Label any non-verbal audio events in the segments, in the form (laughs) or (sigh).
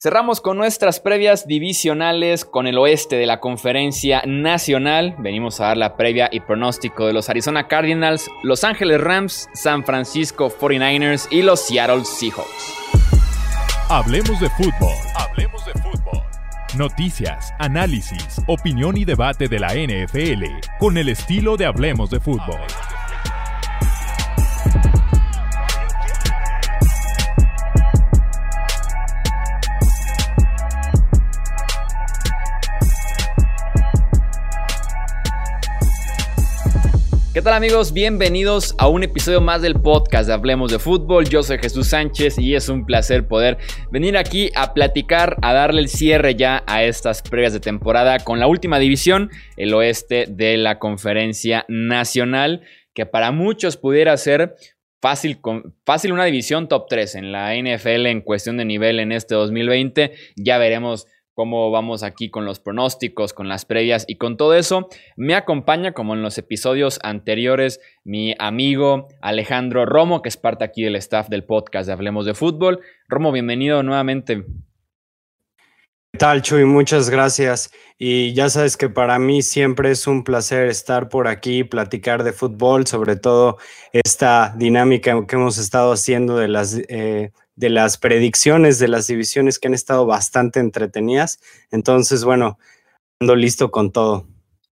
Cerramos con nuestras previas divisionales con el oeste de la conferencia nacional. Venimos a dar la previa y pronóstico de los Arizona Cardinals, Los Ángeles Rams, San Francisco 49ers y los Seattle Seahawks. Hablemos de fútbol. Hablemos de fútbol. Noticias, análisis, opinión y debate de la NFL con el estilo de Hablemos de fútbol. ¿Qué tal amigos? Bienvenidos a un episodio más del podcast de Hablemos de Fútbol. Yo soy Jesús Sánchez y es un placer poder venir aquí a platicar, a darle el cierre ya a estas previas de temporada con la última división, el oeste de la conferencia nacional, que para muchos pudiera ser Fácil, fácil, una división top 3 en la NFL en cuestión de nivel en este 2020. Ya veremos cómo vamos aquí con los pronósticos, con las previas y con todo eso. Me acompaña, como en los episodios anteriores, mi amigo Alejandro Romo, que es parte aquí del staff del podcast de Hablemos de Fútbol. Romo, bienvenido nuevamente. ¿Qué tal, Chuy? Muchas gracias. Y ya sabes que para mí siempre es un placer estar por aquí, platicar de fútbol, sobre todo esta dinámica que hemos estado haciendo de las eh, de las predicciones de las divisiones que han estado bastante entretenidas. Entonces, bueno, ando listo con todo.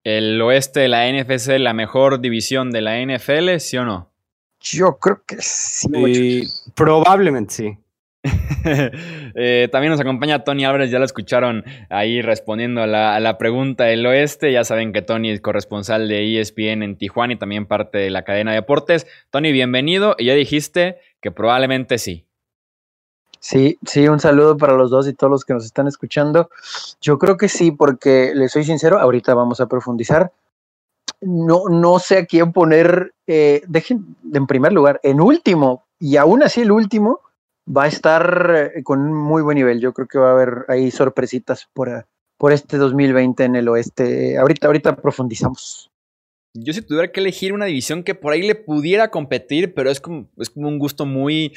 ¿El oeste de la NFC, la mejor división de la NFL, sí o no? Yo creo que sí. probablemente sí. (laughs) Eh, también nos acompaña Tony Álvarez, ya lo escucharon ahí respondiendo a la, a la, pregunta del oeste. Ya saben que Tony es corresponsal de ESPN en Tijuana y también parte de la cadena de deportes. Tony, bienvenido. Y ya dijiste que probablemente sí. Sí, sí, un saludo para los dos y todos los que nos están escuchando. Yo creo que sí, porque les soy sincero, ahorita vamos a profundizar. No, no sé a quién poner, eh, dejen en primer lugar, en último, y aún así el último va a estar eh, con un muy buen nivel. Yo creo que va a haber ahí sorpresitas por, por este 2020 en el oeste. Ahorita, ahorita profundizamos. Yo si tuviera que elegir una división que por ahí le pudiera competir, pero es como, es como un gusto muy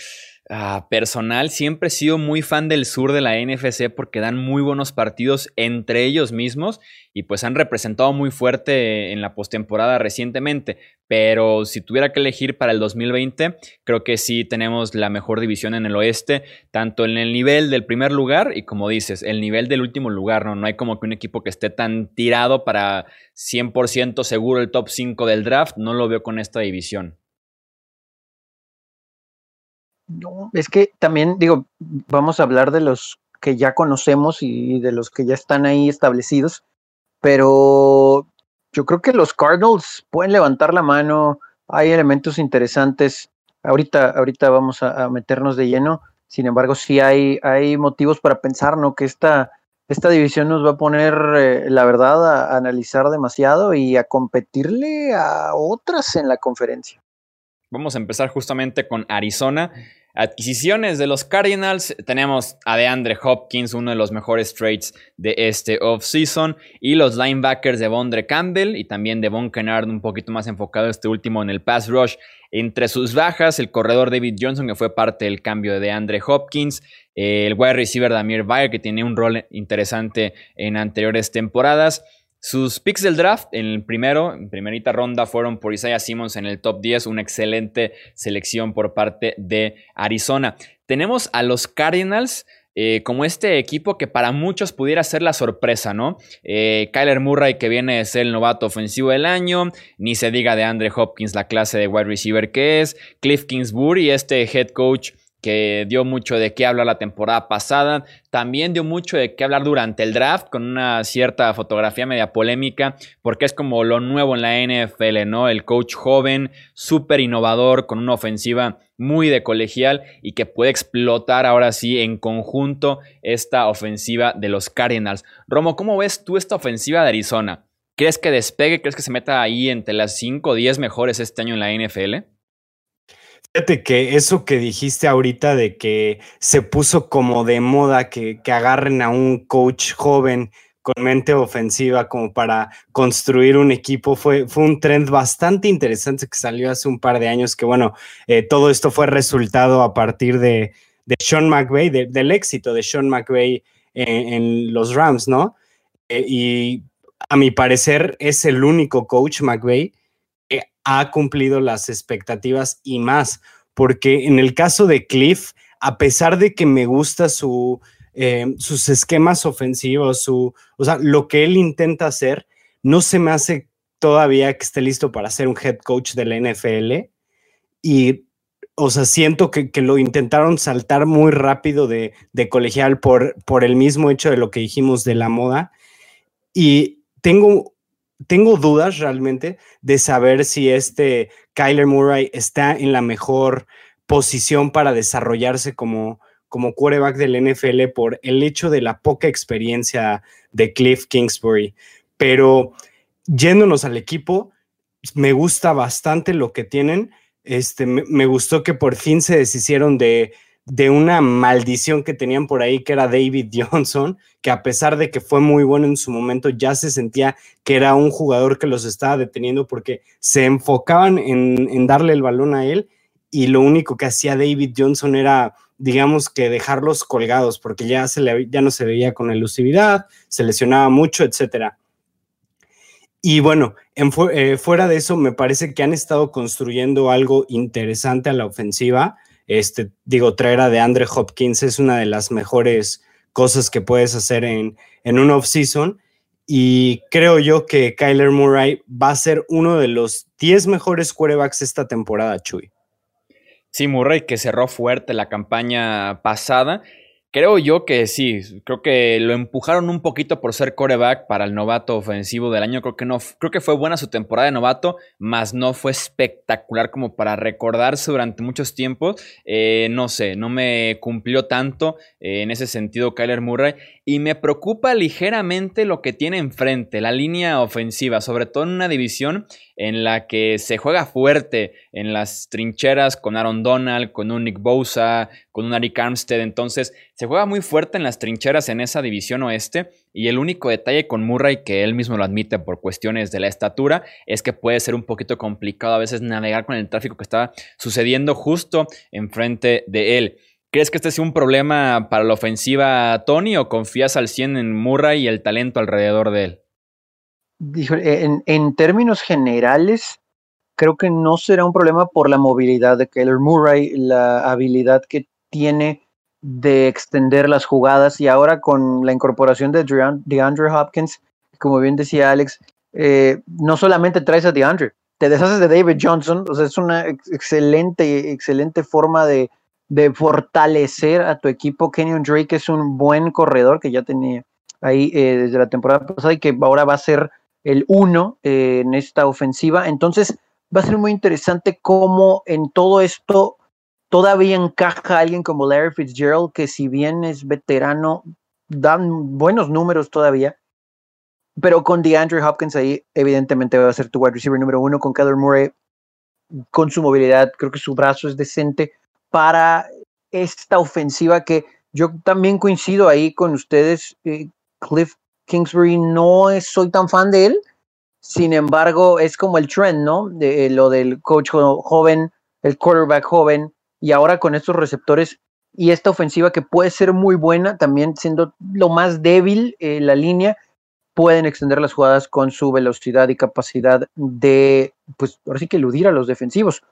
Ah, personal, siempre he sido muy fan del sur de la NFC porque dan muy buenos partidos entre ellos mismos y pues han representado muy fuerte en la postemporada recientemente. Pero si tuviera que elegir para el 2020, creo que sí tenemos la mejor división en el oeste, tanto en el nivel del primer lugar y como dices, el nivel del último lugar, ¿no? No hay como que un equipo que esté tan tirado para 100% seguro el top 5 del draft, no lo veo con esta división. No, es que también digo, vamos a hablar de los que ya conocemos y de los que ya están ahí establecidos, pero yo creo que los Cardinals pueden levantar la mano, hay elementos interesantes. Ahorita, ahorita vamos a, meternos de lleno. Sin embargo, sí hay, hay motivos para pensar, ¿no? Que esta, esta división nos va a poner, eh, la verdad, a analizar demasiado y a competirle a otras en la conferencia. Vamos a empezar justamente con Arizona. Adquisiciones de los Cardinals. Tenemos a DeAndre Hopkins, uno de los mejores trades de este offseason. Y los linebackers de Bondre Campbell y también de Von Kennard, un poquito más enfocado este último en el pass rush. Entre sus bajas, el corredor David Johnson, que fue parte del cambio de DeAndre Hopkins. El wide receiver Damir Bayer, que tiene un rol interesante en anteriores temporadas. Sus picks del draft, en el primero, en primerita ronda, fueron por Isaiah Simmons en el top 10, una excelente selección por parte de Arizona. Tenemos a los Cardinals. Eh, como este equipo que para muchos pudiera ser la sorpresa, ¿no? Eh, Kyler Murray que viene de ser el novato ofensivo del año, ni se diga de Andre Hopkins la clase de wide receiver que es, Cliff Kingsbury, este head coach que dio mucho de qué hablar la temporada pasada, también dio mucho de qué hablar durante el draft, con una cierta fotografía media polémica, porque es como lo nuevo en la NFL, ¿no? El coach joven, súper innovador, con una ofensiva muy de colegial y que puede explotar ahora sí en conjunto esta ofensiva de los Cardinals. Romo, ¿cómo ves tú esta ofensiva de Arizona? ¿Crees que despegue? ¿Crees que se meta ahí entre las 5 o 10 mejores este año en la NFL? Fíjate que eso que dijiste ahorita de que se puso como de moda que, agarren a un coach joven con mente ofensiva como para construir un equipo. Fue, fue un trend bastante interesante que salió hace un par de años, que bueno, eh, todo esto fue resultado a partir de, Sean McVay, del éxito de Sean McVay en, los Rams, ¿no? Eh, y a mi parecer es el único coach McVay que ha cumplido las expectativas y más, porque en el caso de Cliff, a pesar de que me gusta su, eh, sus esquemas ofensivos, su, o sea, lo que él intenta hacer, no se me hace todavía que esté listo para ser un head coach de la NFL. Y, o sea, siento que, lo intentaron saltar muy rápido de, colegial por, por el mismo hecho de lo que dijimos de la moda. Y tengo, tengo dudas realmente de saber si este Kyler Murray está en la mejor posición para desarrollarse como, como quarterback del NFL por el hecho de la poca experiencia de Cliff Kingsbury. Pero yéndonos al equipo, me gusta bastante lo que tienen. Este, me, gustó que por fin se deshicieron de, de, una maldición que tenían por ahí, que era David (laughs) Johnson, que a pesar de que fue muy bueno en su momento, ya se sentía que era un jugador que los estaba deteniendo porque se enfocaban en, en darle el balón a él y lo único que hacía David Johnson era digamos que dejarlos colgados porque ya, se le, ya no se veía con elusividad, se lesionaba mucho, etcétera. Y bueno, en eh, fuera de eso, me parece que han estado construyendo algo interesante a la ofensiva. Este, digo, traer a de Andre Hopkins es una de las mejores cosas que puedes hacer en, en un off-season. Y creo yo que Kyler Murray va a ser uno de los 10 mejores quarterbacks esta temporada, Chuy. Sí, Murray que cerró fuerte la campaña pasada Creo yo que sí, creo que lo empujaron un poquito por ser coreback para el novato ofensivo del año. Creo que no, creo que fue buena su temporada de novato, más no fue espectacular como para recordarse durante muchos tiempos. Eh, no sé, no me cumplió tanto eh, en ese sentido Kyler Murray. Y me preocupa ligeramente lo que tiene enfrente, la línea ofensiva, sobre todo en una división en la que se juega fuerte en las trincheras con Aaron Donald, con un Nick Bosa, con un Ari Armstead. Entonces, se juega muy fuerte en las trincheras en esa división oeste y el único detalle con Murray, que él mismo lo admite por cuestiones de la estatura, es que puede ser un poquito complicado a veces navegar con el tráfico que está sucediendo justo enfrente de él. ¿Crees que este sea un problema para la ofensiva, Tony, o confías al 100 en Murray y el talento alrededor de él? En, en términos generales, creo que no será un problema por la movilidad de Keller Murray, la habilidad que tiene de extender las jugadas y ahora con la incorporación de DeAndre Hopkins, como bien decía Alex, eh, no solamente traes a DeAndre, te deshaces de David Johnson, o sea, es una excelente, excelente forma de, fortalecer a tu equipo. Kenyon Drake es un buen corredor que ya tenía ahí eh, desde la temporada pasada y que ahora va a ser el uno eh, en esta ofensiva. Entonces, va a ser muy interesante cómo en todo esto todavía encaja alguien como Larry Fitzgerald, que si bien es veterano, dan buenos números todavía. Pero con DeAndre Hopkins ahí, evidentemente va a ser tu wide receiver número uno. Con Keller Murray, con su movilidad, creo que su brazo es decente para esta ofensiva que yo también coincido ahí con ustedes. Eh, Cliff Kingsbury no soy tan fan de él. Sin embargo, es como el trend, ¿no? De, lo del coach joven, el quarterback joven, y ahora con estos receptores y esta ofensiva que puede ser muy buena, también siendo lo más débil eh, la línea, pueden extender las jugadas con su velocidad y capacidad de, pues ahora sí que eludir a los defensivos.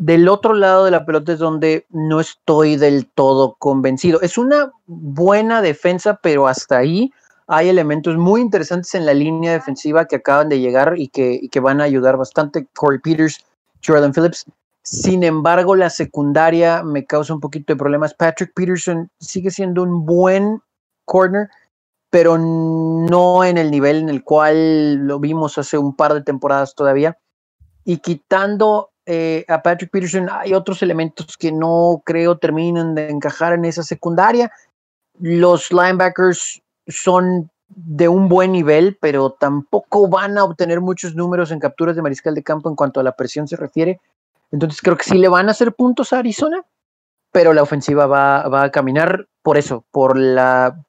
Del otro lado de la pelota es donde no estoy del todo convencido. Es una buena defensa, pero hasta ahí hay elementos muy interesantes en la línea defensiva que acaban de llegar y que, que van a ayudar bastante. Corey Peters, Jordan Phillips, sin embargo, la secundaria me causa un poquito de problemas. Patrick Peterson sigue siendo un buen corner, pero no en el nivel en el cual lo vimos hace un par de temporadas todavía. Y quitando eh, a Patrick Peterson, hay otros elementos que no creo terminen de encajar en esa secundaria. Los linebackers son de un buen nivel, pero tampoco van a obtener muchos números en capturas de mariscal de campo en cuanto a la presión se refiere. Entonces creo que sí le van a hacer puntos a Arizona, pero la ofensiva va, a caminar por eso, por la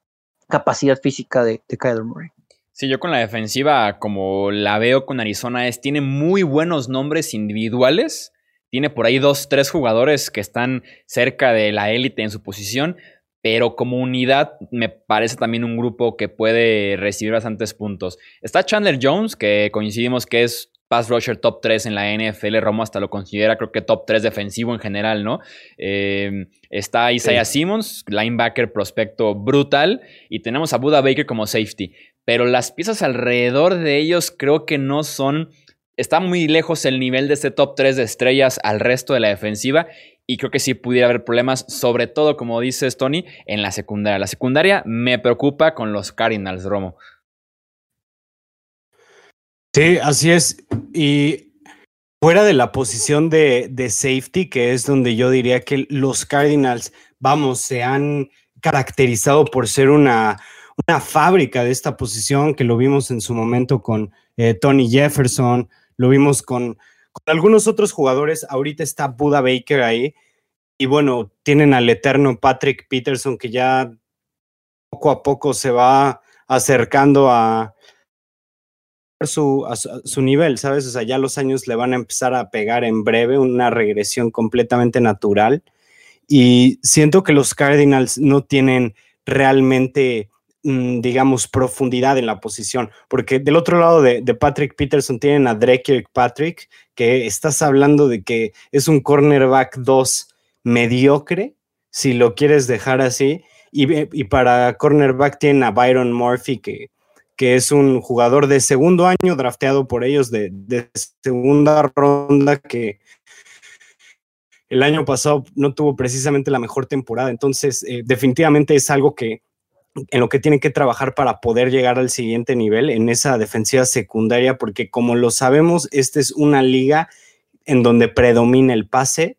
capacidad física de, de Kyler Murray. Sí, yo con la defensiva, como la veo con Arizona, es, tiene muy buenos nombres individuales, tiene por ahí dos, tres jugadores que están cerca de la élite en su posición, pero como unidad me parece también un grupo que puede recibir bastantes puntos. Está Chandler Jones, que coincidimos que es pass rusher top 3 en la NFL, Romo hasta lo considera creo que top 3 defensivo en general, ¿no? Em, está Isaiah Simmons, linebacker prospecto brutal, y tenemos a Buda Baker como safety, pero las piezas alrededor de ellos creo que no son... Está muy lejos el nivel de este top 3 de estrellas al resto de la defensiva y creo que sí pudiera haber problemas, sobre todo, como dices, Tony, en la secundaria. La secundaria me preocupa con los Cardinals, Romo. Sí, así es. Y fuera de la posición de, de, safety, que es donde yo diría que los Cardinals, vamos, se han caracterizado por ser una, una fábrica de esta posición, que lo vimos en su momento con eh, Tony Jefferson, lo vimos con, algunos otros jugadores. Ahorita está Buda Baker ahí. Y bueno, tienen al eterno Patrick Peterson que ya poco a poco se va acercando a su, a su, nivel, ¿sabes? O sea, ya los años le van a empezar a pegar en breve, una regresión completamente natural. Y siento que los Cardinals no tienen realmente digamos, profundidad en la posición, porque del otro lado de, Patrick Peterson tienen a Drake Patrick, que estás hablando de que es un cornerback 2 mediocre, si lo quieres dejar así, y, para cornerback tienen a Byron Murphy, que, que es un jugador de segundo año drafteado por ellos de, segunda ronda que el año pasado no tuvo precisamente la mejor temporada, entonces eh, definitivamente es algo que en lo que tienen que trabajar para poder llegar al siguiente nivel en esa defensiva secundaria, porque como lo sabemos, esta es una liga en donde predomina el pase,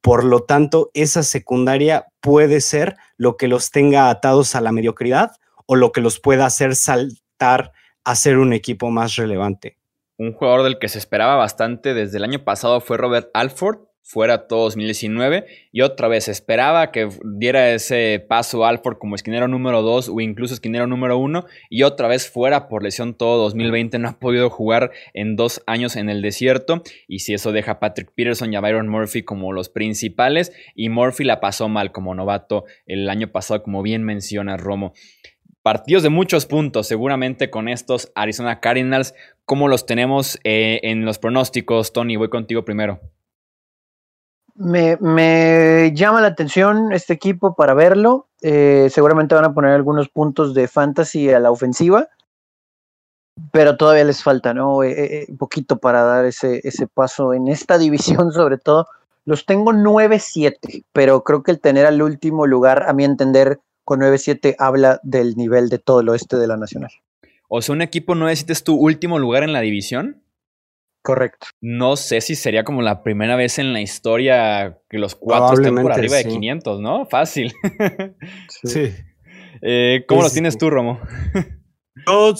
por lo tanto, esa secundaria puede ser lo que los tenga atados a la mediocridad o lo que los pueda hacer saltar a ser un equipo más relevante. Un jugador del que se esperaba bastante desde el año pasado fue Robert Alford, fuera todo 2019 y otra vez esperaba que diera ese paso Alford como esquinero número 2 o incluso esquinero número 1 y otra vez fuera por lesión todo 2020 no ha podido jugar en dos años en el desierto y si eso deja a Patrick Peterson y a Byron Murphy como los principales y Murphy la pasó mal como novato el año pasado como bien menciona Romo. Partidos de muchos puntos, seguramente con estos Arizona Cardinals. ¿Cómo los tenemos eh, en los pronósticos, Tony? Voy contigo primero. Me, llama la atención este equipo para verlo. Eh, seguramente van a poner algunos puntos de fantasy a la ofensiva, pero todavía les falta, ¿no? Eh, eh, un poquito para dar ese, ese paso en esta (laughs) división, sobre todo. Los tengo 9-7, pero creo que el tener al último lugar, a mi entender, con 9-7 habla del nivel de todo el oeste de la Nacional. O sea, un equipo 9-7 es tu último lugar en la división. Correcto. No sé si sería como la primera vez en la historia que los cuatro estén por arriba de 500, ¿no? Fácil. (laughs) sí. Eh, ¿Cómo lo tienes tú, Romo? Yo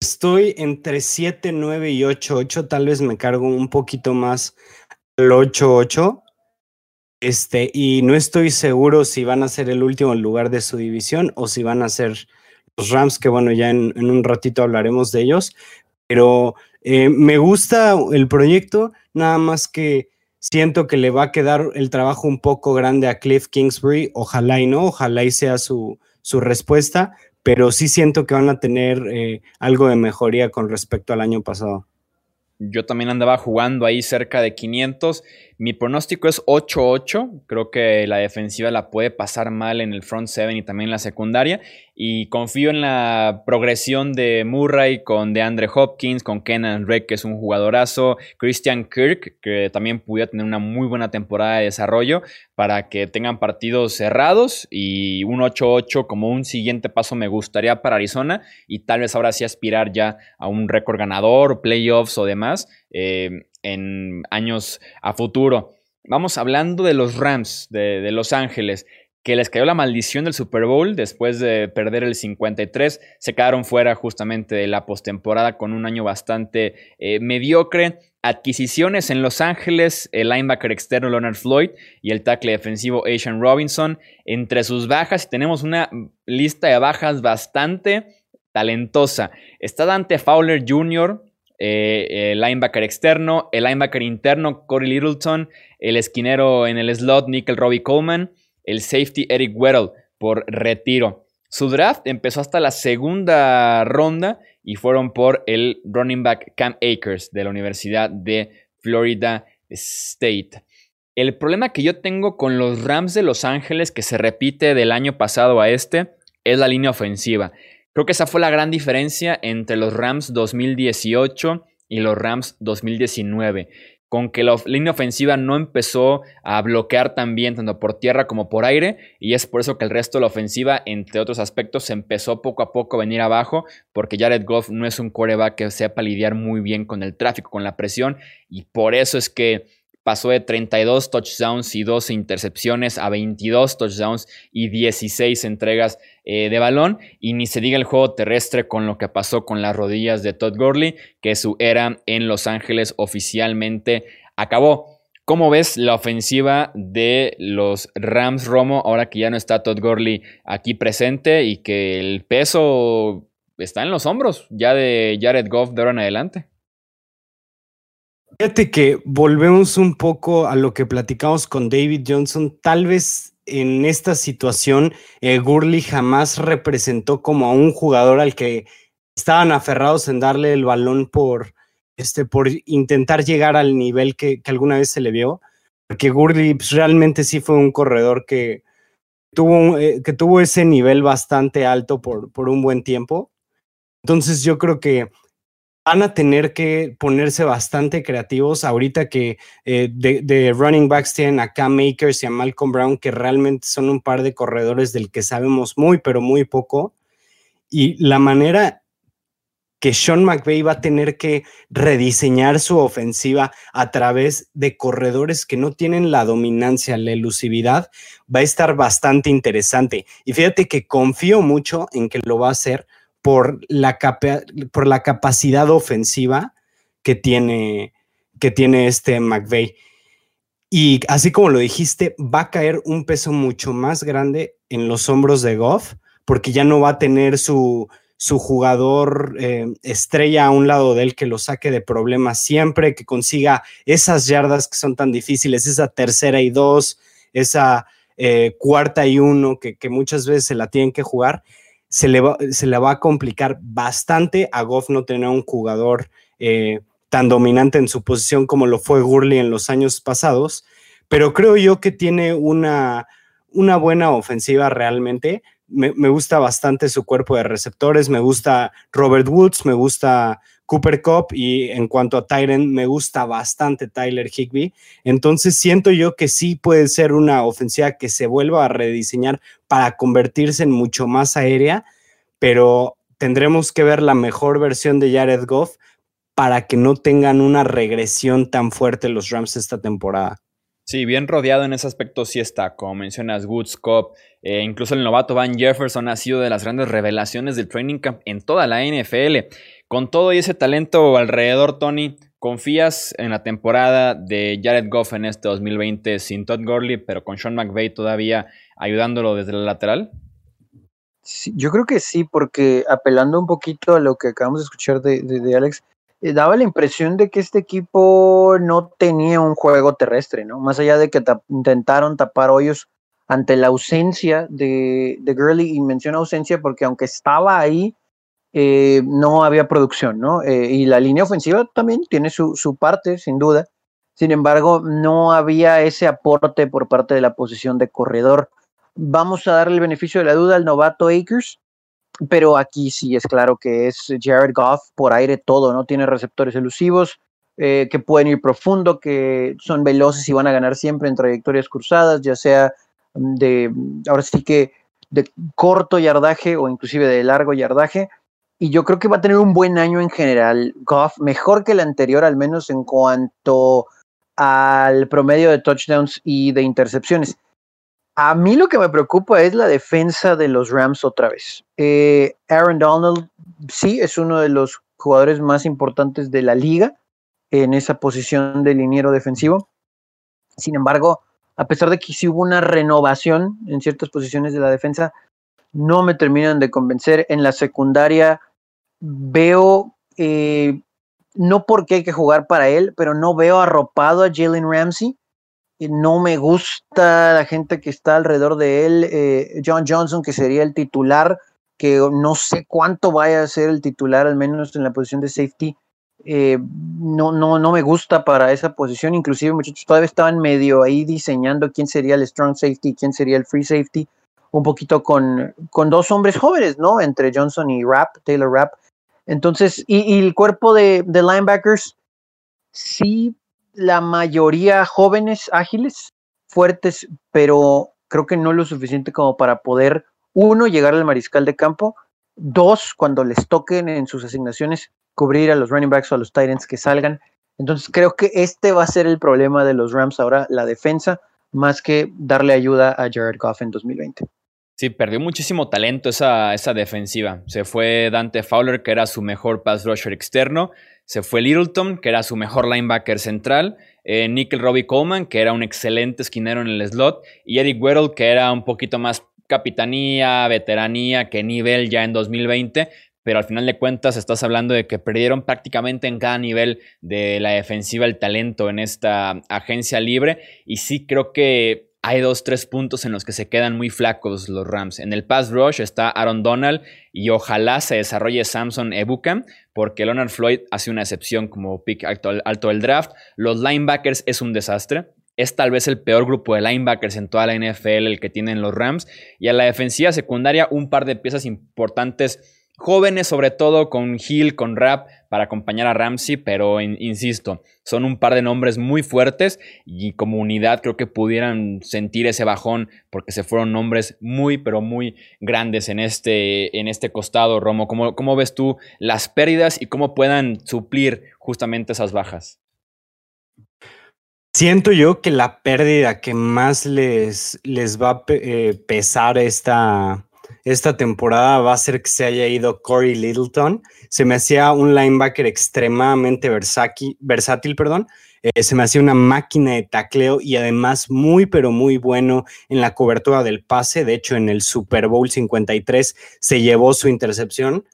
estoy entre 7, 9 y 8, 8. Tal vez me cargo un poquito más al 8, 8. Este, y no estoy seguro si van a ser el último lugar de su división o si van a ser los Rams, que bueno, ya en, en un ratito hablaremos de ellos. Pero eh, me gusta el proyecto, nada más que siento que le va a quedar el trabajo un poco grande a Cliff Kingsbury. Ojalá y no, ojalá y sea su, su respuesta, pero sí siento que van a tener eh, algo de mejoría con respecto al año pasado. Yo también andaba jugando ahí cerca de 500 mi pronóstico es 8-8. Creo que la defensiva la puede pasar mal en el front seven y también en la secundaria. Y confío en la progresión de Murray con DeAndre Hopkins, con Kenan Drake, que es un jugadorazo. Christian Kirk, que también pudiera tener una muy buena temporada de desarrollo para que tengan partidos cerrados. Y un 8-8 como un siguiente paso me gustaría para Arizona. Y tal vez ahora sí aspirar ya a un récord ganador, playoffs o demás. Eh, en años a futuro. Vamos hablando de los Rams de, Los Ángeles, que les cayó la maldición del Super Bowl después de perder el 53. Se quedaron fuera justamente de la postemporada con un año bastante eh, mediocre. Adquisiciones en Los Ángeles, el linebacker externo Leonard Floyd y el tackle defensivo Asian Robinson. Entre sus bajas, tenemos una lista de bajas bastante talentosa. Está Dante Fowler Jr., eh, el linebacker externo, el linebacker interno Corey Littleton, el esquinero en el slot Nickel Robbie Coleman, el safety Eric Weddle por retiro. Su draft empezó hasta la segunda ronda y fueron por el running back Cam Akers de la Universidad de Florida State. El problema que yo tengo con los Rams de Los Ángeles, que se repite del año pasado a este, es la línea ofensiva. Creo que esa fue la gran diferencia entre los Rams 2018 y los Rams 2019 con que la línea ofensiva no empezó a bloquear tan bien tanto por tierra como por aire y es por eso que el resto de la ofensiva, entre otros aspectos, empezó poco a poco a venir abajo porque Jared Goff no es un coreback que sepa lidiar muy bien con el tráfico, con la presión y por eso es que pasó de 32 touchdowns y 12 intercepciones a 22 touchdowns y 16 entregas eh, de balón. Y ni se diga el juego terrestre con lo que pasó con las rodillas de Todd Gurley, que su era en Los Ángeles oficialmente acabó. ¿Cómo ves la ofensiva de los Rams Romo ahora que ya no está Todd Gurley aquí presente y que el peso está en los hombros ya de Jared Goff de ahora en adelante? Fíjate que volvemos un poco a lo que platicamos con David Johnson. Tal vez en esta situación, eh, Gurley jamás representó como a un jugador al que estaban aferrados en darle el balón por, este, por intentar llegar al nivel que, alguna vez se le vio. Porque Gurley pues, realmente sí fue un corredor que tuvo, eh, que tuvo ese nivel bastante alto por, por un buen tiempo. Entonces yo creo que van a tener que ponerse bastante creativos ahorita que eh, de, running backs tienen a Cam Makers y a Malcolm Brown, que realmente son un par de corredores del que sabemos muy, pero muy poco. Y la manera que Sean McVay va a tener que rediseñar su ofensiva a través de corredores que no tienen la dominancia, la elusividad, va a estar bastante interesante. Y fíjate que confío mucho en que lo va a hacer por la, por la capacidad ofensiva que tiene, que tiene este McVeigh. Y así como lo dijiste, va a caer un peso mucho más grande en los hombros de Goff, porque ya no va a tener su, su jugador eh, estrella a un lado de él que lo saque de problemas siempre, que consiga esas yardas que son tan difíciles, esa tercera y dos, esa eh, cuarta y uno que, que muchas veces se la tienen que jugar se le, va, se le va a complicar bastante a Goff no tener un jugador eh, tan dominante en su posición como lo fue Gurley en los años pasados, pero creo yo que tiene una, una buena ofensiva realmente. Me, me, gusta bastante su cuerpo de receptores, me gusta Robert Woods, me gusta Cooper Cup y en cuanto a Tyren, me gusta bastante Tyler Higby. Entonces siento yo que sí puede ser una ofensiva que se vuelva a rediseñar para convertirse en mucho más aérea, pero tendremos que ver la mejor versión de Jared Goff para que no tengan una regresión tan fuerte los Rams esta temporada. Sí, bien rodeado en ese aspecto sí está, como mencionas, Woods, Cup, eh, incluso el novato Van Jefferson ha sido de las grandes revelaciones del training camp en toda la NFL. Con todo y ese talento alrededor, Tony, ¿confías en la temporada de Jared Goff en este 2020 sin Todd Gurley, pero con Sean McVay todavía ayudándolo desde el lateral? yo creo que sí, porque apelando un poquito a lo que acabamos de escuchar de, Alex, eh, daba la impresión de que este equipo no tenía un juego terrestre, ¿no? Más allá de que intentaron tapar hoyos ante la ausencia de, de Gurley, y menciono ausencia porque aunque estaba ahí, eh, no había producción, ¿no? Eh, y la línea ofensiva también tiene su, parte, sin duda. Sin embargo, no había ese aporte por parte de la posición de corredor. Vamos a darle el beneficio de la duda al novato Akers, pero aquí sí es claro que es Jared Goff por aire todo, ¿no? Tiene receptores elusivos eh, que pueden ir profundo, que son veloces y van a ganar siempre en trayectorias cruzadas, ya sea de, ahora sí que de corto yardaje o inclusive de largo yardaje y yo creo que va a tener un buen año en general. Goff, mejor que el anterior, al menos en cuanto al promedio de touchdowns y de intercepciones. A mí lo que me preocupa es la defensa de los Rams otra vez. Eh, Aaron Donald, sí, es uno de los jugadores más importantes de la liga en esa posición de liniero defensivo. Sin embargo, a pesar de que sí hubo una renovación en ciertas posiciones de la defensa, no me terminan de convencer. En la secundaria veo eh, no porque hay que jugar para él, pero no veo arropado a Jalen Ramsey. No me gusta la gente que está alrededor de él. Eh, John Johnson, que sería el titular, que no sé cuánto vaya a ser el titular, al menos en la posición de safety. Eh, no, no, no me gusta para esa posición. Inclusive, muchachos, todavía estaban medio ahí diseñando quién sería el strong safety, quién sería el free safety. Un poquito con, con dos hombres jóvenes, ¿no? Entre Johnson y Rapp, Taylor Rapp. Entonces, y, el cuerpo de, de, linebackers, sí, la mayoría jóvenes, ágiles, fuertes, pero creo que no lo suficiente como para poder, uno, llegar al mariscal de campo, dos, cuando les toquen en sus asignaciones, cubrir a los running backs o a los Titans que salgan. Entonces, creo que este va a ser el problema de los Rams ahora, la defensa, más que darle ayuda a Jared Goff en 2020. Sí, perdió muchísimo talento esa, esa defensiva. Se fue Dante Fowler, que era su mejor pass rusher externo. Se fue Littleton, que era su mejor linebacker central. Eh, Nickel Robbie Coleman, que era un excelente esquinero en el slot. Y Eric Weddle, que era un poquito más capitanía, veteranía que nivel ya en 2020. Pero al final de cuentas estás hablando de que perdieron prácticamente en cada nivel de la defensiva el talento en esta agencia libre. Y sí creo que hay dos, tres puntos en los que se quedan muy flacos los Rams. En el pass rush está Aaron Donald y ojalá se desarrolle Samson Ebukam, porque Leonard Floyd hace una excepción como pick alto, alto del draft. Los linebackers es un desastre. Es tal vez el peor grupo de linebackers en toda la NFL el que tienen los Rams. Y a la defensiva secundaria, un par de piezas importantes jóvenes, sobre todo con Hill, con Rap, para acompañar a Ramsey, pero insisto, son un par de nombres muy fuertes y como unidad creo que pudieran sentir ese bajón porque se fueron nombres muy, pero muy grandes en este, en este costado, Romo. ¿Cómo, ¿Cómo ves tú las pérdidas y cómo puedan suplir justamente esas bajas? Siento yo que la pérdida que más les, les va a eh, pesar esta, esta temporada va a ser que se haya ido Corey Littleton. Se me hacía un linebacker extremadamente versátil, perdón. Eh, se me hacía una máquina de tacleo y además muy, pero muy bueno en la cobertura del pase. De hecho, en el Super Bowl 53 se llevó su intercepción.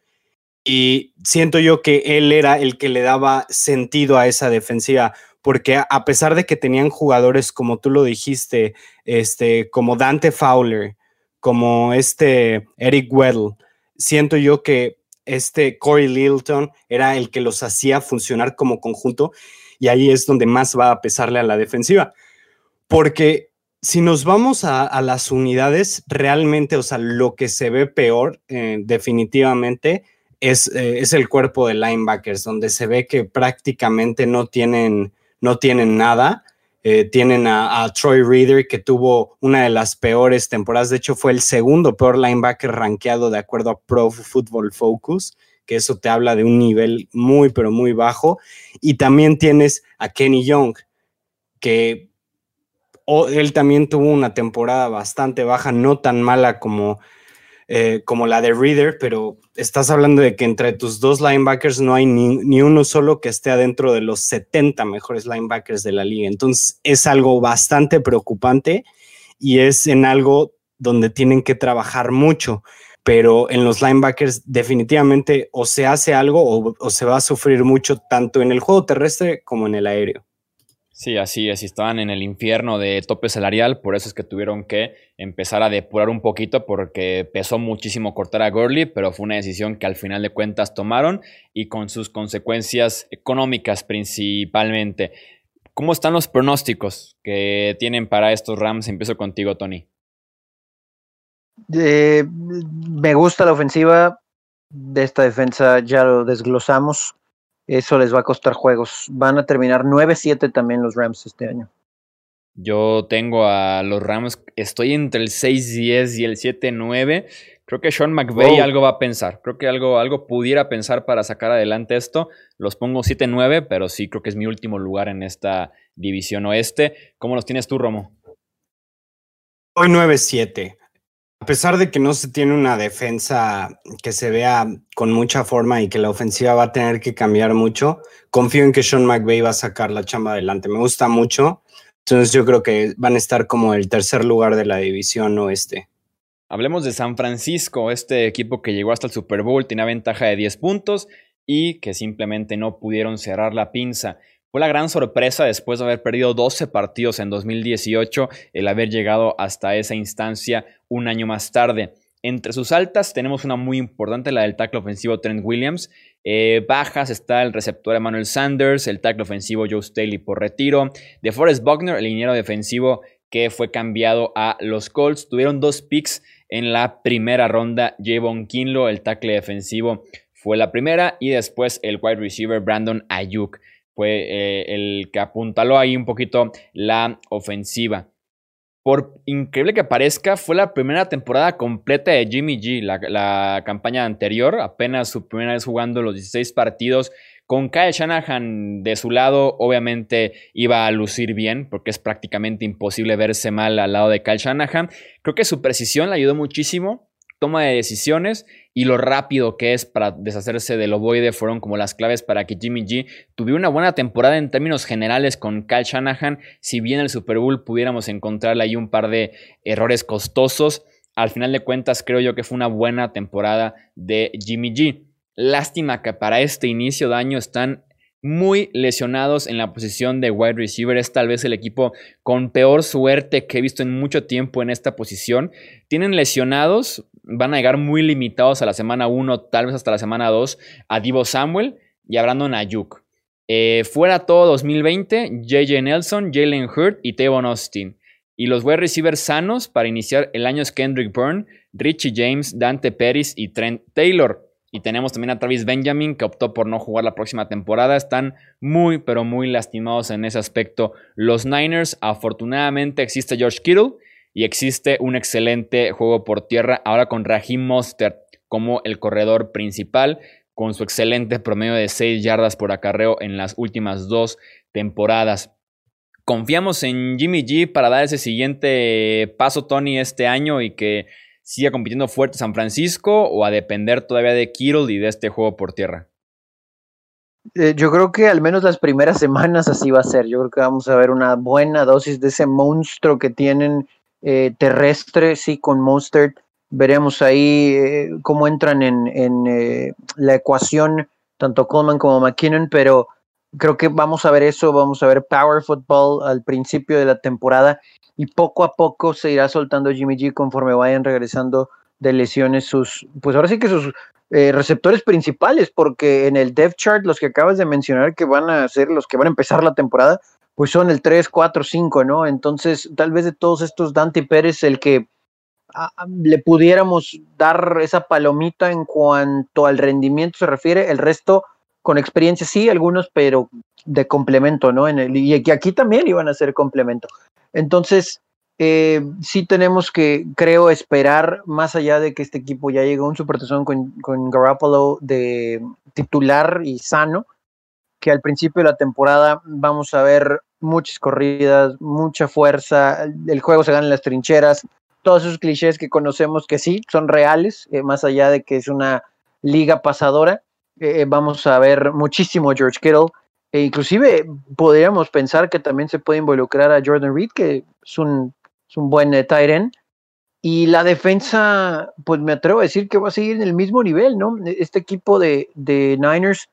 Y siento yo que él era el que le daba sentido a esa defensiva, porque a pesar de que tenían jugadores, como tú lo dijiste, este, como Dante Fowler, como este Eric Weddle, siento yo que este Corey Littleton era el que los hacía funcionar como conjunto y ahí es donde más va a pesarle a la defensiva. Porque si nos vamos a, las unidades, realmente, o sea, lo que se ve peor eh, definitivamente es, eh, es, el cuerpo de linebackers, donde se ve que prácticamente no tienen, no tienen nada. Eh, tienen a, Troy Reader, que tuvo una de las peores temporadas. De hecho, fue el segundo peor linebacker rankeado de acuerdo a Pro Football Focus, que eso te habla de un nivel muy, pero muy bajo. Y también tienes a Kenny Young, que él también tuvo una temporada bastante baja, no tan mala como eh, como la de Reader, pero estás hablando de que entre tus dos linebackers no hay ni, uno solo que esté adentro de los 70 mejores linebackers de la liga. Entonces es algo bastante preocupante y es en algo donde tienen que trabajar mucho. Pero en los linebackers definitivamente o se hace algo o se va a sufrir mucho tanto en el juego terrestre como en el aéreo. Sí, así es, estaban en el infierno de tope salarial, por eso es que tuvieron que empezar a depurar un poquito porque pesó muchísimo cortar a Gurley, pero fue una decisión que al final de cuentas tomaron y con sus consecuencias económicas principalmente. ¿Cómo están los pronósticos que tienen para estos Rams? Empiezo contigo, Tony. me gusta la ofensiva de esta defensa, ya lo desglosamos eso les va a costar juegos. Van a terminar 9-7 también los Rams este año. Yo tengo a los Rams, estoy entre el 6-10 y el 7-9. Creo que Sean McVay algo va a pensar. Creo que algo, algo pudiera pensar para sacar adelante esto. Los pongo 7-9, pero sí creo que es mi último lugar en esta división oeste. ¿Cómo los tienes tú, Romo? Hoy 9-7 a pesar de que no se tiene una defensa que se vea con mucha forma y que la ofensiva va a tener que cambiar mucho, confío en que Sean McVay va a sacar la chamba adelante. Me gusta mucho. Entonces yo creo que van a estar como el tercer lugar de la división oeste. Hablemos de San Francisco, este equipo que llegó hasta el Super Bowl, tiene ventaja de 10 puntos. y que simplemente no pudieron cerrar la pinza. Fue la gran sorpresa después de haber perdido 12 partidos en 2018 el haber llegado hasta esa instancia un año más tarde. Entre sus altas tenemos una muy importante, la del tackle ofensivo Trent Williams. Eh, bajas está el receptor Emmanuel Sanders, el tackle ofensivo Joe Staley por retiro. De Forrest Buckner, el liniero defensivo que fue cambiado a los Colts. Tuvieron dos picks en la primera ronda. Javon Kinlo, el tackle defensivo, fue la primera. Y después el wide receiver Brandon Ayuk fue eh, el que apuntaló ahí un poquito la ofensiva. Por increíble que parezca, fue la primera temporada completa de Jimmy G, la, la, campaña anterior, apenas su primera vez jugando los 16 partidos. Con Kyle Shanahan de su lado, obviamente iba a lucir bien, porque es prácticamente imposible verse mal al lado de Kyle Shanahan. Creo que su precisión le ayudó muchísimo, toma de decisiones y lo rápido que es para deshacerse del ovoide fueron como las claves para que Jimmy G tuviera una buena temporada en términos generales con Kyle Shanahan. Si bien en el Super Bowl pudiéramos encontrarle ahí un par de errores costosos, al final de cuentas creo yo que fue una buena temporada de Jimmy G. Lástima que para este inicio de año están muy lesionados en la posición de wide receiver. Es tal vez el equipo con peor suerte que he visto en mucho tiempo en esta posición. Tienen lesionados, van a llegar muy limitados a la semana 1, tal vez hasta la semana 2, a Divo Samuel y a Brandon Ayuk. Eh, fuera todo 2020, JJ Nelson, Jalen Hurt y Tavon Austin. Y los wide receivers sanos para iniciar el año es Kendrick Byrne, Richie James, Dante Pérez y Trent Taylor. Y tenemos también a Travis Benjamin, que optó por no jugar la próxima temporada. Están muy, pero muy lastimados en ese aspecto. Los Niners, afortunadamente, existe George Kittle y existe un excelente juego por tierra ahora con Raheem Mostert como el corredor principal, con su excelente promedio de 6 yardas por acarreo en las últimas dos temporadas. Confiamos en Jimmy G para dar ese siguiente paso, Tony, este año y que siga compitiendo fuerte San Francisco o a depender todavía de Kittle y de este juego por tierra? Eh, yo creo que al menos las primeras semanas así va a ser. Yo creo que vamos a ver una buena dosis de ese monstruo que tienen eh, terrestre, sí, con Monster. Veremos ahí eh, cómo entran en, en la ecuación tanto Coleman como McKinnon, pero creo que vamos a ver eso, vamos a ver power football al principio de la temporada y poco a poco se irá soltando Jimmy G conforme vayan regresando de lesiones sus, pues ahora sí que sus eh, receptores principales, porque en el depth chart los que acabas de mencionar que van a ser los que van a empezar la temporada, pues son el 3, 4, 5, ¿no? Entonces, tal vez de todos estos, Dante Pérez, el que le pudiéramos dar esa palomita en cuanto al rendimiento se refiere, el resto con experiencia sí, algunos, pero de complemento, ¿no? En el, y aquí también iban a ser complemento. Entonces, eh, sí tenemos que, creo, esperar, más allá de que este equipo ya llegó a un supertazón con, con Garoppolo de titular y sano, que al principio de la temporada vamos a ver muchas corridas, mucha fuerza, el juego se gana en las trincheras, todos esos clichés que conocemos que sí son reales, eh, más allá de que es una liga pasadora. Eh, vamos a ver muchísimo George Kittle, e inclusive podríamos pensar que también se puede involucrar a Jordan Reed, que es un, buen eh, tight end. Y la defensa, pues me atrevo a decir que va a seguir en el mismo nivel, ¿no? Este equipo de, de Niners,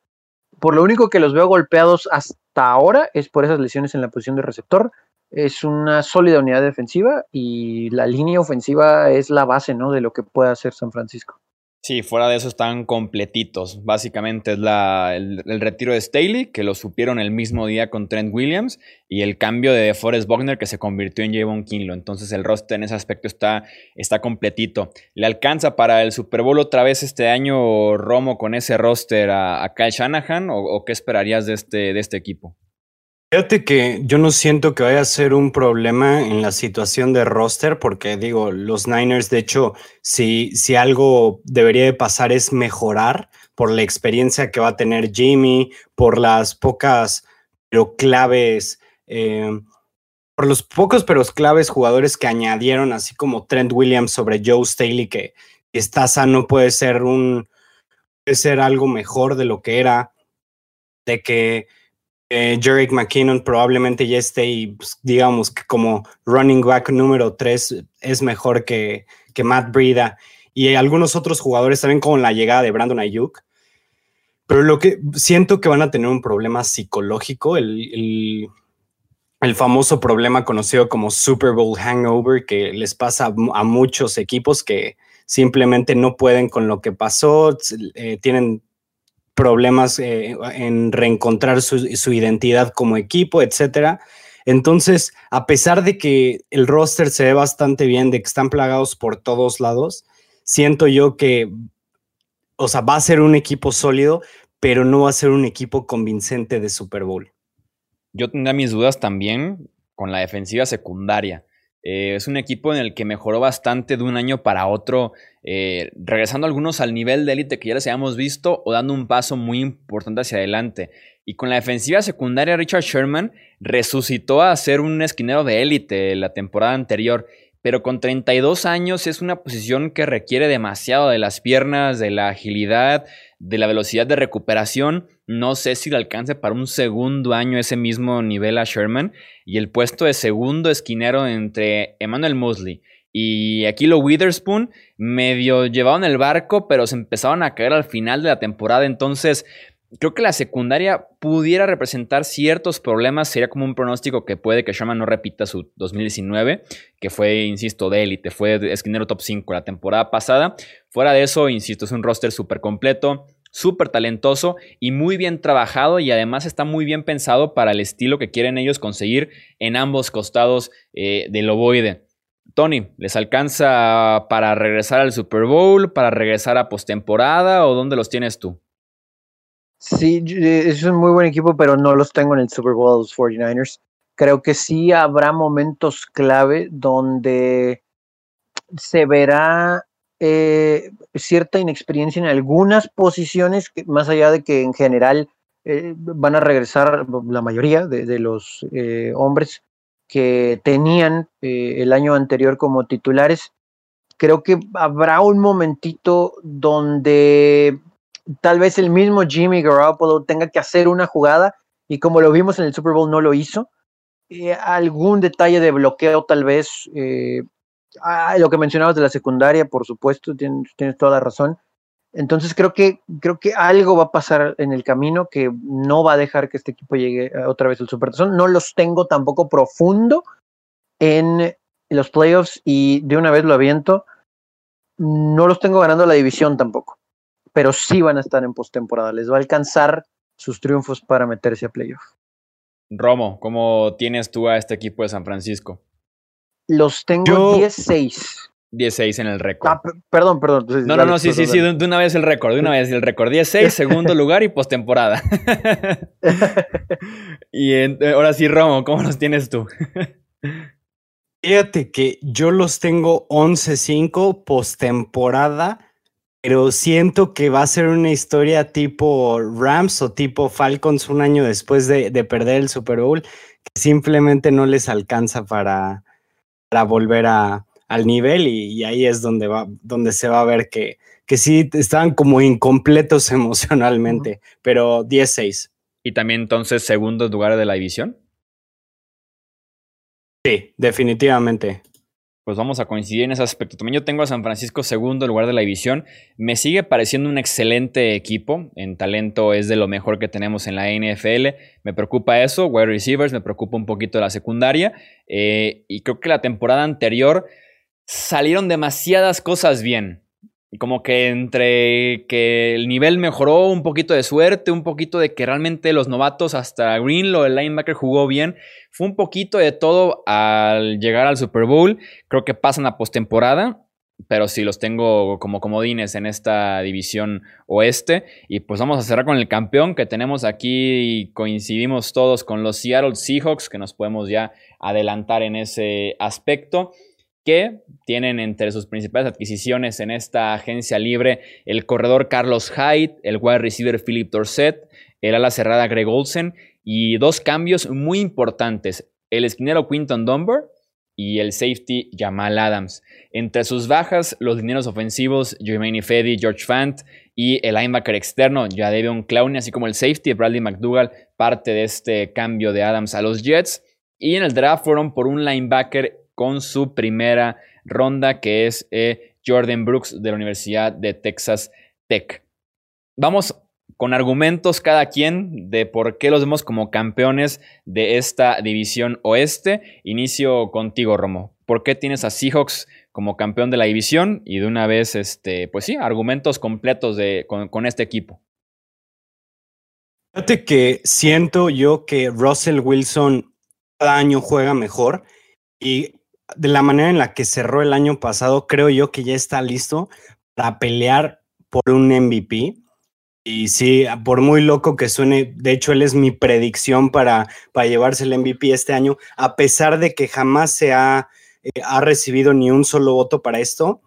por lo único que los veo golpeados hasta ahora es por esas lesiones en la posición de receptor. Es una sólida unidad defensiva y la línea ofensiva es la base, ¿no? De lo que puede hacer San Francisco. Sí, fuera de eso están completitos. Básicamente es la, el, retiro de Staley, que lo supieron el mismo día con Trent Williams, y el cambio de Forrest Buckner, que se convirtió en Javon Kinlo. Entonces el roster en ese aspecto está, está completito. ¿Le alcanza para el Super Bowl otra vez este año Romo con ese roster a, Kyle Shanahan? ¿O, qué esperarías de este, de este equipo? Fíjate que yo no siento que vaya a ser un problema en la situación de roster, porque digo, los Niners, de hecho, si, si algo debería de pasar es mejorar por la experiencia que va a tener Jimmy, por las pocas pero claves, eh, por los pocos pero claves jugadores que añadieron, así como Trent Williams sobre Joe Staley, que está sano, puede ser un, puede ser algo mejor de lo que era, de que eh, Jerick McKinnon probablemente ya esté y pues, digamos que como running back número 3 es mejor que, que Matt Breda y algunos otros jugadores también con la llegada de Brandon Ayuk. pero lo que siento que van a tener un problema psicológico, el, el, famoso problema conocido como Super Bowl hangover que les pasa a, muchos equipos que simplemente no pueden con lo que pasó, eh, tienen problemas eh, en reencontrar su, su, identidad como equipo, etcétera. Entonces, a pesar de que el roster se ve bastante bien, de que están plagados por todos lados, siento yo que, o sea, va a ser un equipo sólido, pero no va a ser un equipo convincente de Super Bowl. Yo tendría mis dudas también con la defensiva secundaria. Eh, es un equipo en el que mejoró bastante de un año para otro, eh, regresando algunos al nivel de élite que ya les habíamos visto o dando un paso muy importante hacia adelante. Y con la defensiva secundaria, Richard Sherman resucitó a ser un esquinero de élite la temporada anterior pero con 32 años es una posición que requiere demasiado de las piernas, de la agilidad, de la velocidad de recuperación. No sé si le alcance para un segundo año ese mismo nivel a Sherman. Y el puesto de segundo esquinero entre Emmanuel Mosley y Aquilo Witherspoon medio llevaban el barco, pero se empezaron a caer al final de la temporada. Entonces, creo que la secundaria pudiera representar ciertos problemas. Sería como un pronóstico que puede que Sherman no repita su 2019, que fue, insisto, de élite, fue esquinero top 5 la temporada pasada. Fuera de eso, insisto, es un roster súper completo, súper talentoso y muy bien trabajado y además está muy bien pensado para el estilo que quieren ellos conseguir en ambos costados eh, del ovoide. Tony, ¿les alcanza para regresar al Super Bowl, para regresar a postemporada o dónde los tienes tú? Sí, eh, es un muy buen equipo, pero no los tengo en el Super Bowl los 49ers. Creo que sí habrá momentos clave donde se verá eh, cierta inexperiencia en algunas posiciones, más allá de que en general eh, van a regresar la mayoría de, los hombres que tenían el año anterior como titulares. Creo que habrá un momentito donde tal vez el mismo Jimmy Garoppolo tenga que hacer una jugada y como lo vimos en el Super Bowl no lo hizo. Eh, algún detalle de bloqueo tal vez. Eh, ah, lo que mencionabas de la secundaria, por supuesto, tienes, toda la razón. Entonces creo que, creo que algo va a pasar en el camino que no va a dejar que este equipo llegue otra vez al Super Tazón. No los tengo tampoco profundo en los playoffs y de una vez lo aviento. No los tengo ganando la división tampoco pero sí van a estar en postemporada. Les va a alcanzar sus triunfos para meterse a playoff. Romo, ¿cómo tienes tú a este equipo de San Francisco? Los tengo 10-6. 10-6 en el récord. Ah, perdón, perdón. no, no, no, sí, sí, sí, de, una vez el récord, de una vez el récord. 10-6, (laughs) segundo lugar y postemporada. (laughs) y eh, ahora sí, Romo, ¿cómo los tienes tú? Fíjate que yo los tengo 11-5 postemporada pero siento que va a ser una historia tipo Rams o tipo Falcons un año después de, perder el Super Bowl, que simplemente no les alcanza para, para volver a, al nivel y, ahí es donde, va, donde se va a ver que, que sí estaban como incompletos (laughs) emocionalmente, pero 10-6. ¿Y también entonces segundos lugares de la división? Sí, definitivamente pues vamos a coincidir en ese aspecto. También yo tengo a San Francisco segundo lugar de la división. Me sigue pareciendo un excelente equipo. En talento es de lo mejor que tenemos en la NFL. Me preocupa eso. Wide receivers, me preocupa un poquito la secundaria. Eh, y creo que la temporada anterior salieron demasiadas cosas bien como que entre que el nivel mejoró, un poquito de suerte, un poquito de que realmente los novatos, hasta Greenlow, el linebacker, jugó bien. Fue un poquito de todo al llegar al Super Bowl. Creo que pasan a postemporada, pero sí los tengo como comodines en esta división oeste. Y pues vamos a cerrar con el campeón que tenemos aquí y coincidimos todos con los Seattle Seahawks, que nos podemos ya adelantar en ese aspecto tienen entre sus principales adquisiciones en esta agencia libre el corredor Carlos Hyde, el wide receiver Philip Dorset, el ala cerrada Greg Olsen y dos cambios muy importantes, el esquinero Quinton Dunbar y el safety Jamal Adams. Entre sus bajas, los dineros ofensivos Jermaine Fedi, George Fant y el linebacker externo Jadevion Clowney, así como el safety Bradley McDougall, parte de este cambio de Adams a los Jets. Y en el draft fueron por un linebacker con su primera ronda, que es eh, Jordan Brooks de la Universidad de Texas Tech. Vamos con argumentos cada quien de por qué los vemos como campeones de esta división oeste. Inicio contigo, Romo. ¿Por qué tienes a Seahawks como campeón de la división? Y de una vez, este, pues sí, argumentos completos de, con, este equipo. Fíjate que siento yo que Russell Wilson cada año juega mejor y de la manera en la que cerró el año pasado, creo yo que ya está listo para pelear por un MVP. Y sí, por muy loco que suene, de hecho él es mi predicción para, para llevarse el MVP este año, a pesar de que jamás se ha, eh, ha recibido ni un solo voto para esto.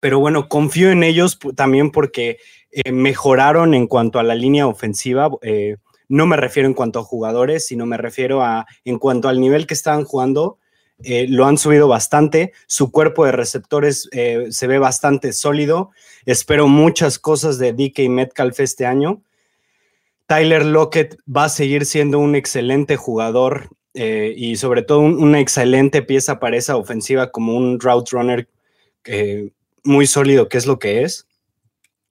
Pero bueno, confío en ellos también porque eh, mejoraron en cuanto a la línea ofensiva. Eh, no me refiero en cuanto a jugadores, sino me refiero a en cuanto al nivel que estaban jugando eh, lo han subido bastante, su cuerpo de receptores eh, se ve bastante sólido, espero muchas cosas de DK Metcalf este año. Tyler Lockett va a seguir siendo un excelente jugador eh, y sobre todo una excelente pieza para esa ofensiva como un route runner muy sólido, que es lo que es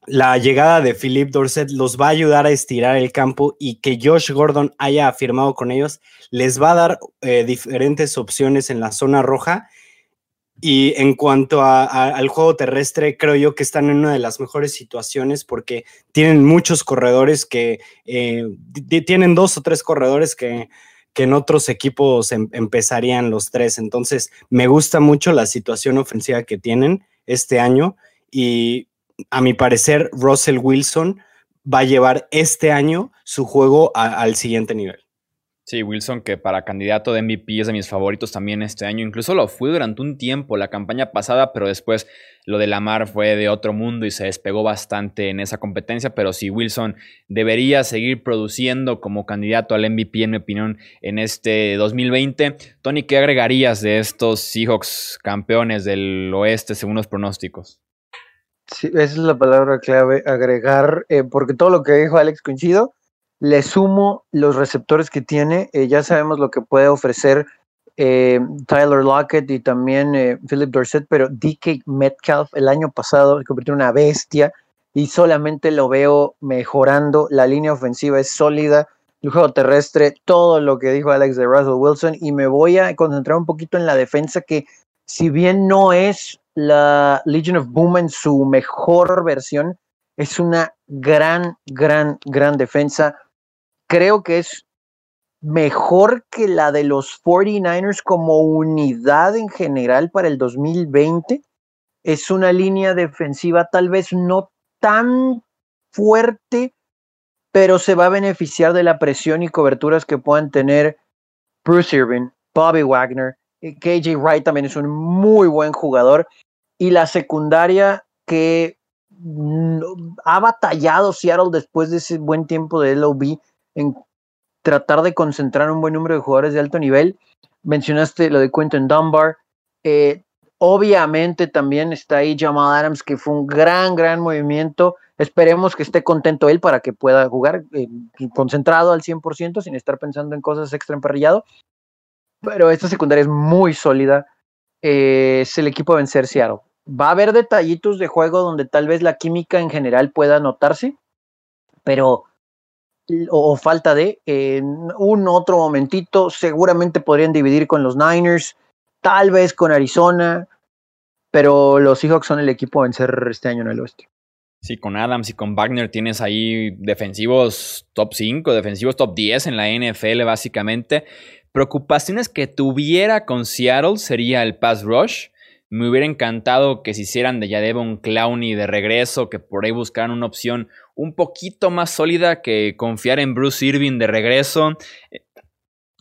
la llegada de Philip Dorset los va a ayudar a estirar el campo y que Josh Gordon haya firmado con ellos les va a dar eh, diferentes opciones en la zona roja. Y en cuanto al juego terrestre, creo yo que están en una de las mejores situaciones porque tienen muchos corredores que eh, tienen dos o tres corredores que, que en otros equipos em, empezarían los tres. Entonces, me gusta mucho la situación ofensiva que tienen este año y a mi parecer, Russell Wilson va a llevar este año su juego al siguiente nivel. Sí, Wilson, que para candidato de MVP es de mis favoritos también este año. Incluso lo fue durante un tiempo, la campaña pasada, pero después lo de Lamar fue de otro mundo y se despegó bastante en esa competencia. Pero sí, Wilson debería seguir produciendo como candidato al MVP, en mi opinión, en este 2020. Tony, ¿qué agregarías de estos Seahawks campeones del oeste según los pronósticos? Esa es la palabra clave, agregar, eh, porque todo lo que dijo Alex coincido, le sumo los receptores que tiene, eh, ya sabemos lo que puede ofrecer eh, Tyler Lockett y también Philip Dorset, pero DK Metcalf el año pasado se convirtió en una bestia y solamente lo veo mejorando, la línea ofensiva es sólida, el juego terrestre, todo lo que dijo Alex de Russell Wilson y me voy a concentrar un poquito en la defensa que si bien no es la Legion of Boom en su mejor versión. Es una gran, gran, gran defensa. Creo que es mejor que la de los 49ers como unidad en general para el 2020. Es una línea defensiva tal vez no tan fuerte, pero se va a beneficiar de la presión y coberturas que puedan tener Bruce Irvin, Bobby Wagner, KJ Wright también es un muy buen jugador y la secundaria que ha batallado Seattle después de ese buen tiempo de LOB en tratar de concentrar un buen número de jugadores de alto nivel. Mencionaste lo de Quentin Dunbar. Eh, obviamente también está ahí Jamal Adams, que fue un gran, gran movimiento. Esperemos que esté contento él para que pueda jugar eh, concentrado al 100% sin estar pensando en cosas extra emparrillado. Pero esta secundaria es muy sólida. Eh, es el equipo a vencer Seattle. Va a haber detallitos de juego donde tal vez la química en general pueda notarse, pero o, falta de en un otro momentito seguramente podrían dividir con los Niners, tal vez con Arizona, pero los Seahawks son el equipo a vencer este año en el oeste. Sí, con Adams y con Wagner tienes ahí defensivos top 5, defensivos top 10 en la NFL básicamente. Preocupaciones que tuviera con Seattle sería el pass rush. Me hubiera encantado que se hicieran de Yadevon Clowney de regreso, que por ahí buscaran una opción un poquito más sólida que confiar en Bruce Irving de regreso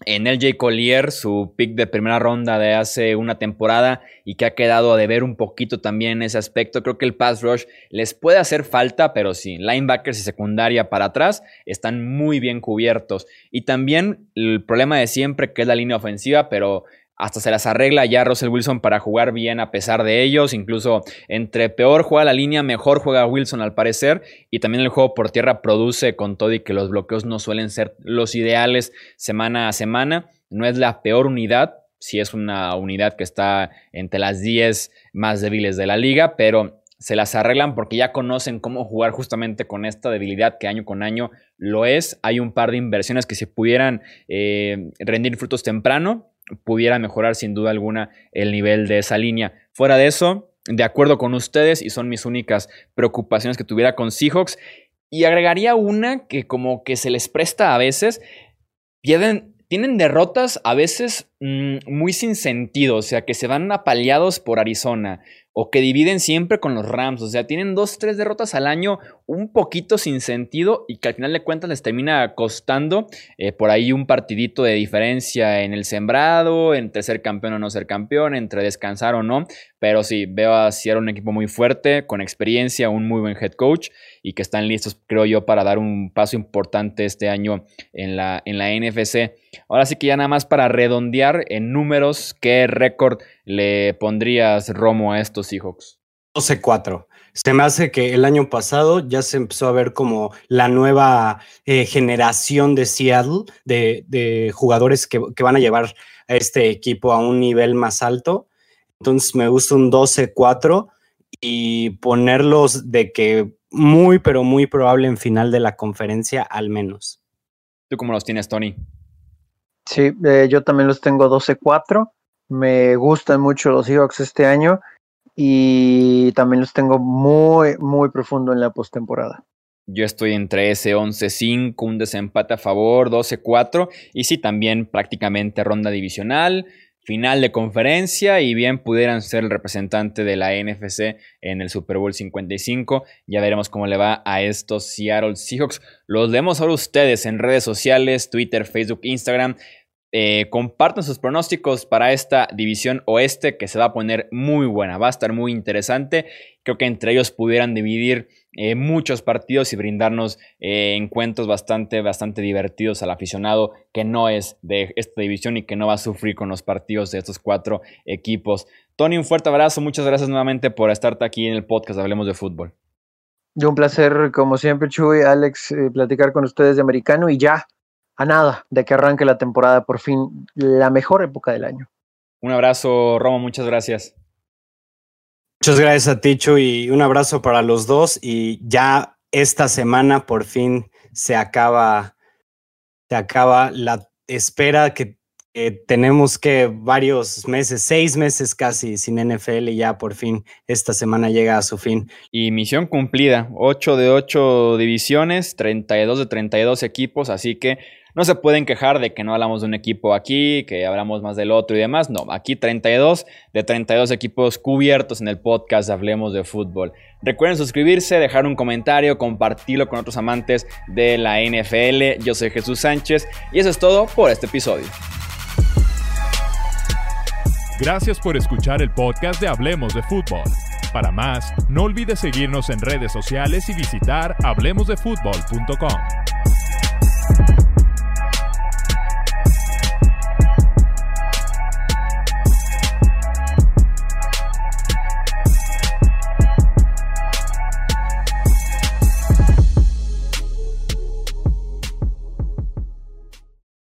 en LJ Collier, su pick de primera ronda de hace una temporada y que ha quedado a deber un poquito también en ese aspecto. Creo que el pass rush les puede hacer falta, pero sí, linebackers y secundaria para atrás están muy bien cubiertos. Y también el problema de siempre que es la línea ofensiva, pero hasta se las arregla ya Russell Wilson para jugar bien a pesar de ellos. Incluso entre peor juega la línea, mejor juega Wilson al parecer. Y también el juego por tierra produce con todo y que los bloqueos no suelen ser los ideales semana a semana. No es la peor unidad, si es una unidad que está entre las 10 más débiles de la liga, pero se las arreglan porque ya conocen cómo jugar justamente con esta debilidad que año con año lo es. Hay un par de inversiones que si pudieran eh, rendir frutos temprano, pudiera mejorar sin duda alguna el nivel de esa línea. Fuera de eso, de acuerdo con ustedes, y son mis únicas preocupaciones que tuviera con Seahawks, y agregaría una que como que se les presta a veces, tienen derrotas a veces mm, muy sin sentido, o sea, que se van apaleados por Arizona o que dividen siempre con los Rams. O sea, tienen dos, tres derrotas al año un poquito sin sentido y que al final de cuentas les termina costando eh, por ahí un partidito de diferencia en el sembrado, entre ser campeón o no ser campeón, entre descansar o no. Pero sí, veo a Sierra un equipo muy fuerte, con experiencia, un muy buen head coach y que están listos, creo yo, para dar un paso importante este año en la, en la NFC. Ahora sí que ya nada más para redondear en números, ¿qué récord le pondrías, Romo, a estos Seahawks? 12-4. Se me hace que el año pasado ya se empezó a ver como la nueva eh, generación de Seattle, de, jugadores que, van a llevar a este equipo a un nivel más alto. Entonces me gusta un 12-4 y ponerlos de que muy, pero muy probable en final de la conferencia al menos. ¿Tú cómo los tienes, Tony? Sí, eh, yo también los tengo 12-4. Me gustan mucho los Seahawks este año y también los tengo muy, muy profundo en la postemporada. Yo estoy entre ese 11-5, un desempate a favor, 12-4 y sí, también prácticamente ronda divisional, final de conferencia y bien pudieran ser el representante de la NFC en el Super Bowl 55. Ya veremos cómo le va a estos Seattle Seahawks. Los leemos ahora ustedes en redes sociales, Twitter, Facebook, Instagram. Eh, compartan sus pronósticos para esta división oeste que se va a poner muy buena, va a estar muy interesante. Creo que entre ellos pudieran dividir eh, muchos partidos y brindarnos eh, encuentros bastante, bastante divertidos al aficionado que no es de esta división y que no va a sufrir con los partidos de estos cuatro equipos. Tony, un fuerte abrazo, muchas gracias nuevamente por estarte aquí en el podcast Hablemos de Fútbol. Yo un placer, como siempre, Chuy, Alex, platicar con ustedes de americano y ya a nada de que arranque la temporada por fin, la mejor época del año. Un abrazo, Romo, muchas gracias. Muchas gracias a Ticho y un abrazo para los dos. Y ya esta semana por fin se acaba, se acaba la espera que tenemos que varios meses, seis meses casi sin NFL y ya por fin esta semana llega a su fin. Y misión cumplida, 8 de 8 divisiones, 32 de 32 equipos, así que no se pueden quejar de que no hablamos de un equipo aquí, que hablamos más del otro y demás. No, aquí 32 de 32 equipos cubiertos en el podcast Hablemos de Fútbol. Recuerden suscribirse, dejar un comentario, compartirlo con otros amantes de la NFL. Yo soy Jesús Sánchez y eso es todo por este episodio. Gracias por escuchar el podcast de Hablemos de Fútbol. Para más, no olvides seguirnos en redes sociales y visitar hablemosdefutbol.com.